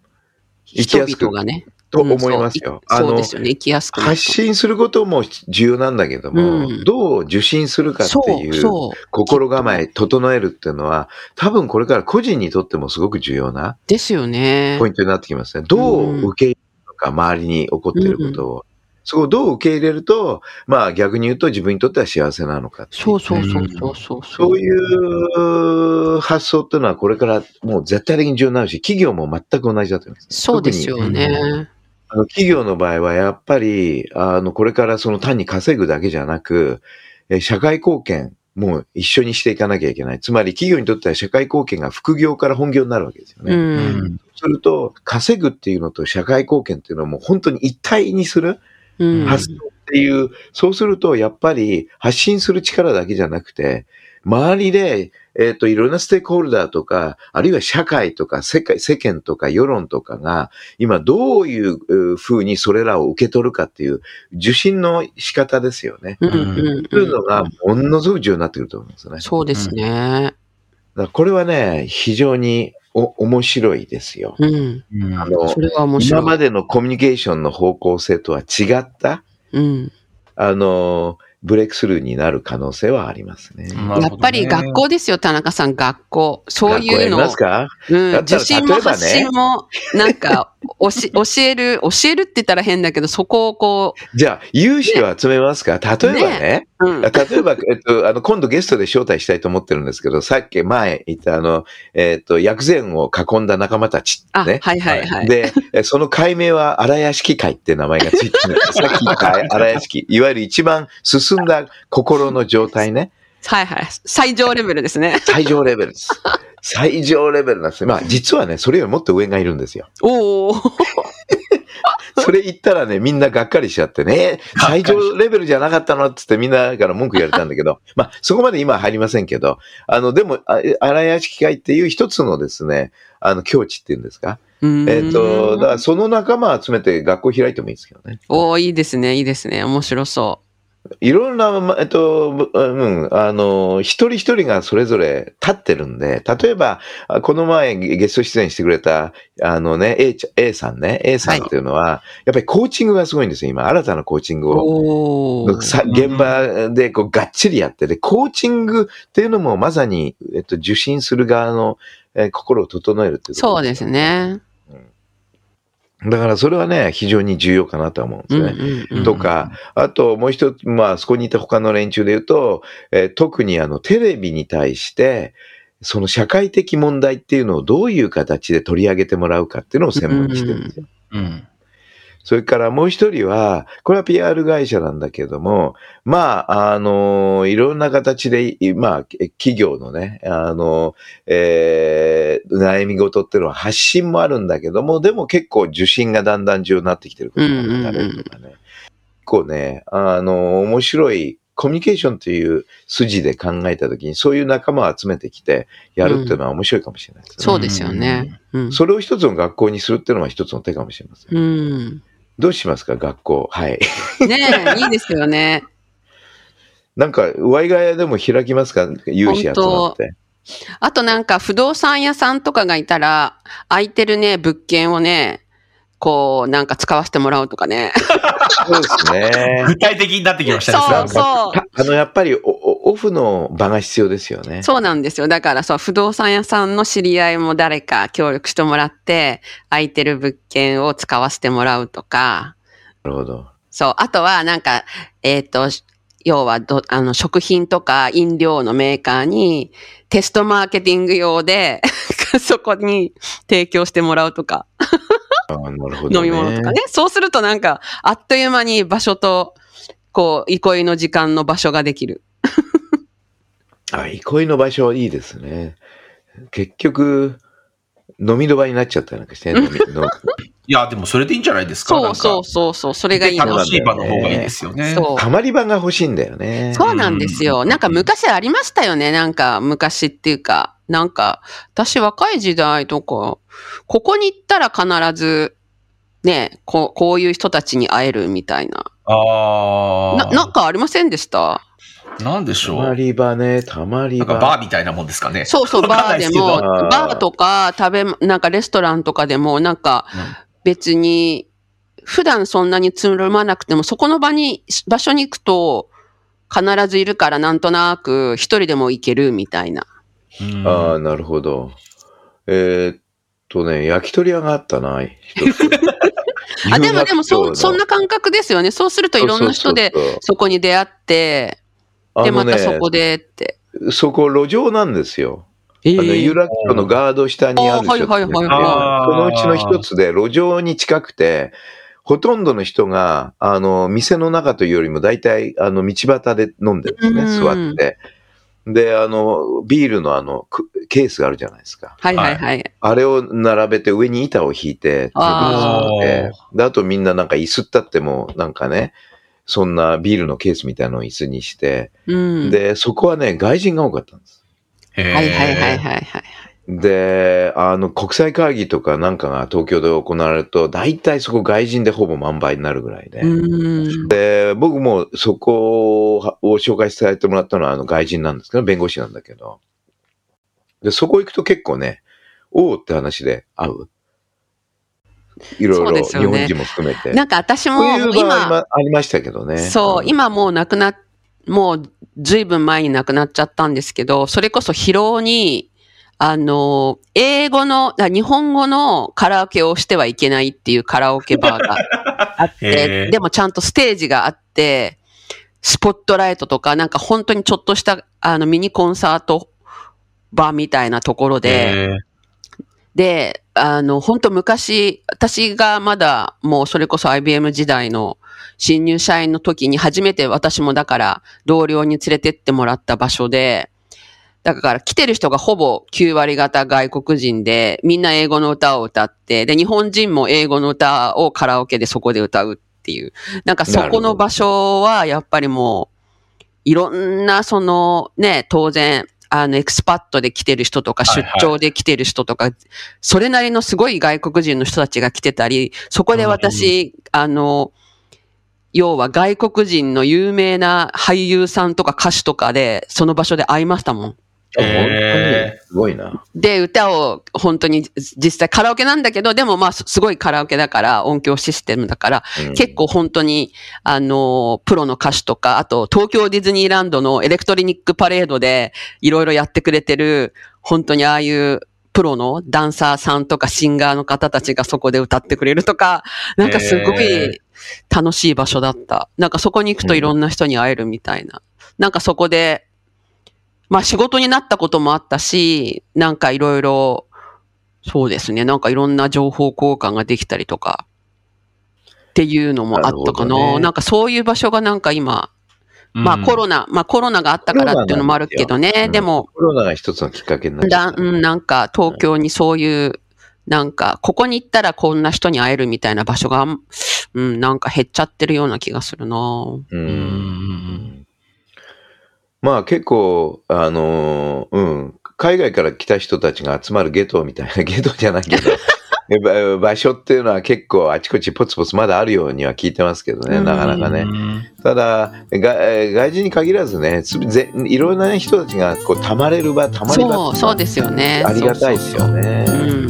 生き人やすく々がね。と思いますよ。うんそうですよね。生きやすく発信することも重要なんだけども、うんどう受信するかっていう。心構え、整えるっていうのは、多分これから個人にとってもすごく重要なですよねポイ。ントになってきますね。どう受け入れるのか、周りに起こっていることを。そこをどう受け入れると、まあ逆に言うと自分にとっては幸せなのかそうそうそうそうそう。そういう発想っていうのはこれからもう絶対的に重要になるし、企業も全く同じだと思います。そうですよね。あの企業の場合はやっぱり、あの、これからその単に稼ぐだけじゃなく、え社会貢献も一緒にしていかなきゃいけない。つまり企業にとっては社会貢献が副業から本業になるわけですよね。うん。すると、稼ぐっていうのと社会貢献っていうのはもう本当に一体にするうん。発想っていう、そうするとやっぱり発信する力だけじゃなくて、周りで、えっ、と、いろんなステークホルダーとか、あるいは社会とか世界、世間とか世論とかが、今どういうう風にそれらを受け取るかっていう、受信の仕方ですよね。うんうんそういうのがものすごく重要になってくると思いますね。そうですね。これはね、非常にお、面白いですよ。うん。うんあのそ、れは面白い。今までのコミュニケーションの方向性とは違った、うん。あの、ブレイクスルーになる可能性はありますね。やっぱり学校ですよ、田中さん、学校。そういうの学校やりま。すか？うん、受信も発信も、なんか、[laughs] 教える、教えるって言ったら変だけど、そこをこじゃあ、有志を集めますか？例えばね、う、うん。例えば、えっと、あの、今度ゲストで招待したいと思ってるんですけど、さっき前言ったあの、えっと、薬膳を囲んだ仲間たちあ、ね。はいはいはい。で、えその解明は荒屋敷会って名前がついてるんです。[laughs] さっき言った荒屋敷。いわゆる一番進んだ心の状態ね。はいはい。最上レベルですね。最上レベルです。最上レベルなんです。まあ、実はね、それよりもっと上がいるんですよ。おお。[laughs] それ言ったらね、みんながっかりしちゃってね、最上レベルじゃなかったのっつってみんなから文句言われたんだけど、まあ、そこまで今は入りませんけど、あの、でも、あ荒屋敷会っていう一つのですね、あの、境地っていうんですか？えっ、と、だからその仲間を集めて学校開いてもいいですけどね。おおいいですね、いいですね。面白そいろんな、まえっと、うん、あの、一人一人がそれぞれ立ってるんで、例えば、あこの前ゲスト出演してくれた、あのね、A, ちゃ A さんね、A さんっていうのは、やっぱりコーチングがすごいんですよ、今。新たなコーチンう。グを。現場でこうがっちりやってて、コーチングっていうのもまさに、えっと、受診する側の、えー心を整えるっていうことそうですね。だからそれはね、非常に重要かなとは思うんですうんね。うんうん。とか、あともう一つ、まあ、そこにいた他の連中で言うと、えー特にあの、テレビに対して、その社会的問題っていうのをどういう形で取り上げてもらうかっていうのを専門にしてるんですよ。うん。それからもう一人は、これは PR 会社なんだけども、まあ、あの、いろんな形で、いまあ、企業のね、あの、えー悩み事っていうのは発信もあるんだけども、でも結構受信がだんだん重要になってきてることがあるとかね。結構ね、あの、面白い、コミュニケーションという筋で考えたときに、そういう仲間を集めてきてやるっていうのは面白いかもしれないですね。そうですよね。うん。それを一つの学校にするっていうのは一つの手かもしれません。うん。どうしますか、学校。はい。ねえ、いいですよね。[laughs] なんか、ワイガヤでも開きますか？有志集まって。あとなんか不動産屋さんとかがいたら、空いてるね、物件をね、こう、なんか使わせてもらうとかね。そうですね。具体的になってきましたね。そうそう。たあの、やっぱりオフの場が必要ですよね。そうなんですよ。だからそう、不動産屋さんの知り合いも誰か協力してもらって、空いてる物件を使わせてもらうとか、なるほど。そう。あとは、なんか、えっ、と、要はど、あの、食品とか飲料のメーカーにテストマーケティング用で、[laughs] そこに提供してもらうとか。飲み物とかね。そうするとなんか、あっという間に場所と、こう、憩いの時間の場所ができる。あ、憩いの場所いいですね。結局、飲みの場になっちゃったりなんかして、飲みのいや、でもそれでいいんじゃないですか？そうそうそうそう、それがいいな。楽しい場の方がいいですよね。そう。たまり場が欲しいんだよね。そうなんですよ。なんか昔ありましたよね。なんか昔っていうか、なんか私若い時代とか、ここに行ったら必ず、ね、こうこういう人たちに会えるみたいな。ああ。な、なんかありませんでした？なんでしたょまう。り場ね、たまりなんか場。バーみたいなもんですかね？そうそう、バーでも、バーとか食べ、なんかレストランとかでも、なんか別に、普段そんなにつるまなくても、そこの場に、場所に行くと、必ずいるからなんとなく一人でも行けるみたいな。うんああ、なるほど。えーっとね、焼き鳥屋があったな、一つ [laughs] [laughs] あ、でもでもそ、そんな感覚ですよね。そうするといろんな人でそこに出会って、で、またそこでって。そこ路上なんですよ。えあの、有楽町のガード下にあるはいはいはいはいそのうちの一つで路上に近くて、ほとんどの人が、あの、店の中というよりも大体、あの、道端で飲んでるんですね、うん座って。で、あの、ビールのあの、くケースがあるじゃないですか。はいはいはい。あれを並べて上に板を引いて、あで、あとみんななんか椅子ったっても、なんかね、そんなビールのケースみたいなのを椅子にして、うん。で、そこはね、外人が多かったんです。はいはいはいはいはい。で、あの、国際会議とかなんかが東京で行われると、大体そこ外人でほぼ満杯になるぐらいで。うん。で、僕もそこを紹介させてもらったのはあの外人なんですけど、弁護士なんだけど。で、そこ行くと結構ね、おおって話で会う。いろいろ、ね日本人も含めて。なんか私も今、今ありましたけどね。そう、ん今もう亡くなっ、もうずいぶん前に亡くなっちゃったんですけど、それこそ疲労に、あの、英語の、あ日本語のカラオケをしてはいけないっていうカラオケバーが [laughs] あっへて、ーでもちゃんとステージがあって、スポットライトとか、なんか本当にちょっとしたあのミニコンサートバーみたいなところで、え。ーで、あの、本当昔、私がまだもうそれこそ IBM 時代の新入社員の時に初めて私もだから同僚に連れてってもらった場所で、だから来てる人がほぼ9割方外国人で、みんな英語の歌を歌って、で、日本人も英語の歌をカラオケでそこで歌うっていう。なんかそこの場所はやっぱりもう、いろんなそのね、当然、あの、エクスパットで来てる人とか、出はいはい張で来てる人とか、それなりのすごい外国人の人たちが来てたり、そこで私、あの、要は外国人の有名な俳優さんとか歌手とかで、その場所で会いましたもん。あ本当にえすごいな。で、歌を本当に実際カラオケなんだけど、でもまあすすごいカラオケだから、音響システムだから、うん結構本当に、あの、プロの歌手とか、あと東京ディズニーランドのエレクトリニックパレードでいろいろやってくれてる、本当にああいうプロのダンサーさんとかシンガーの方たちがそこで歌ってくれるとか、なんかすごへい楽しい場所だった。なんかそこに行くといろんな人に会えるみたいな。なんかそこで、まあ仕事になったこともあったし、なんかいろいろ、そうですね、なんかいろんな情報交換ができたりとか、っていうのもあったかな。なねなんかそういう場所がなんか今、ーまあコロナ、まあコロナがあったからっていうのもあるけどね、うんでも、コロナが一つのきっかけになっちゃ。うん、なんか東京にそういう、なんか、ここに行ったらこんな人に会えるみたいな場所が、うん、なんか減っちゃってるような気がするな。ううん。ん。まあ結構、あのーうん、海外から来た人たちが集まるゲトみたいな、ゲトじゃないけど、場所っていうのは結構あちこちポツポツまだあるようには聞いてますけどね、うんなかなかね。ただ、外人に限らずね、つぜいろんな人たちがこう溜まれる場、溜まり場そう、そうですよね。ありがたいですよね。うん